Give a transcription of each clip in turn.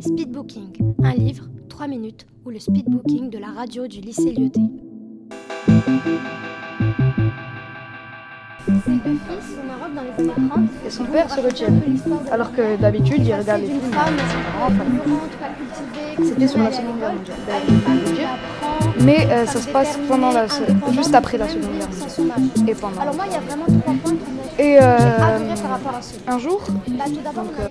Speedbooking, un livre, 3 minutes, ou le speedbooking de la radio du lycée Lyoté. Et son père se retient. Alors que d'habitude, il regarde les films. C'était sur la Seconde Guerre mondiale. Mais euh, ça se passe pendant la, juste après la Seconde Guerre mondiale. Et pendant. Alors moi, il y a vraiment trois points qui Et euh, un jour, Bah, Donc, euh,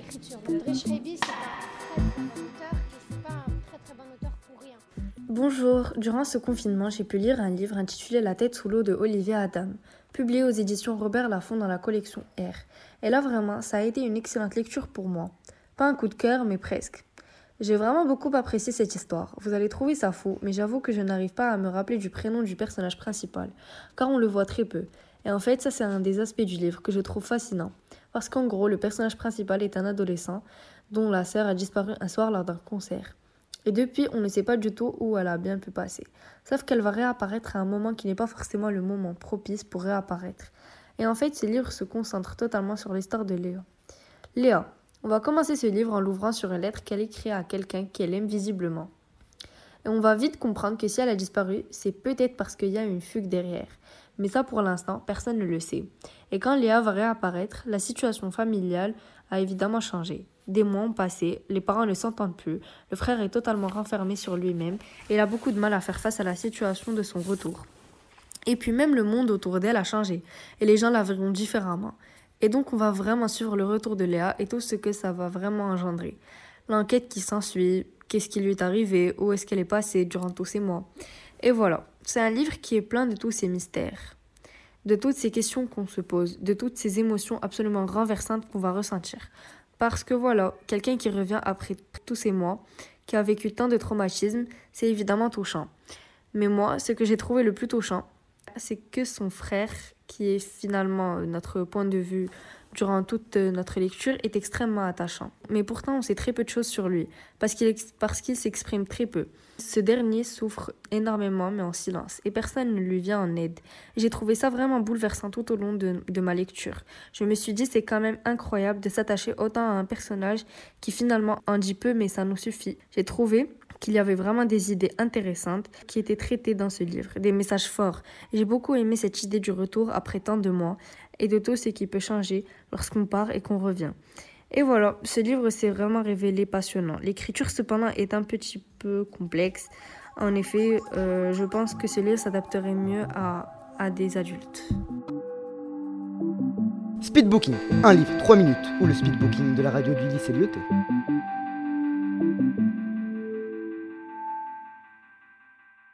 Bonjour, durant ce confinement, j'ai pu lire un livre intitulé La tête sous l'eau de Olivier Adam, publié aux éditions Robert Laffont dans la collection R. Et là vraiment, ça a été une excellente lecture pour moi. Pas un coup de cœur, mais presque. J'ai vraiment beaucoup apprécié cette histoire. Vous allez trouver ça fou, mais j'avoue que je n'arrive pas à me rappeler du prénom du personnage principal, car on le voit très peu. Et en fait, ça c'est un des aspects du livre que je trouve fascinant, parce qu'en gros, le personnage principal est un adolescent dont la sœur a disparu un soir lors d'un concert. Et depuis, on ne sait pas du tout où elle a bien pu passer. Sauf qu'elle va réapparaître à un moment qui n'est pas forcément le moment propice pour réapparaître. Et en fait, ce livre se concentre totalement sur l'histoire de Léa. Léa, on va commencer ce livre en l'ouvrant sur une lettre qu'elle écrit à quelqu'un qu'elle aime visiblement. Et on va vite comprendre que si elle a disparu, c'est peut-être parce qu'il y a une fugue derrière. Mais ça, pour l'instant, personne ne le sait. Et quand Léa va réapparaître, la situation familiale a évidemment changé. Des mois ont passé, les parents ne s'entendent plus, le frère est totalement renfermé sur lui-même et il a beaucoup de mal à faire face à la situation de son retour. Et puis même le monde autour d'elle a changé et les gens la verront différemment. Et donc on va vraiment suivre le retour de Léa et tout ce que ça va vraiment engendrer. L'enquête qui s'ensuit, qu'est-ce qui lui est arrivé, où est-ce qu'elle est passée durant tous ces mois. Et voilà, c'est un livre qui est plein de tous ces mystères, de toutes ces questions qu'on se pose, de toutes ces émotions absolument renversantes qu'on va ressentir. Parce que voilà, quelqu'un qui revient après tous ces mois, qui a vécu tant de traumatismes, c'est évidemment touchant. Mais moi, ce que j'ai trouvé le plus touchant, c'est que son frère, qui est finalement notre point de vue durant toute notre lecture, est extrêmement attachant. Mais pourtant, on sait très peu de choses sur lui, parce qu'il ex- parce qu'il s'exprime très peu. Ce dernier souffre énormément, mais en silence, et personne ne lui vient en aide. J'ai trouvé ça vraiment bouleversant tout au long de, de ma lecture. Je me suis dit, c'est quand même incroyable de s'attacher autant à un personnage qui finalement en dit peu, mais ça nous suffit. J'ai trouvé qu'il y avait vraiment des idées intéressantes qui étaient traitées dans ce livre, des messages forts. J'ai beaucoup aimé cette idée du retour après tant de mois et de tout ce qui peut changer lorsqu'on part et qu'on revient. Et voilà, ce livre s'est vraiment révélé passionnant. L'écriture cependant est un petit peu complexe. En effet, euh, je pense que ce livre s'adapterait mieux à, à des adultes. Speedbooking, un livre, 3 minutes, ou le speedbooking de la radio du lycée Lyoté.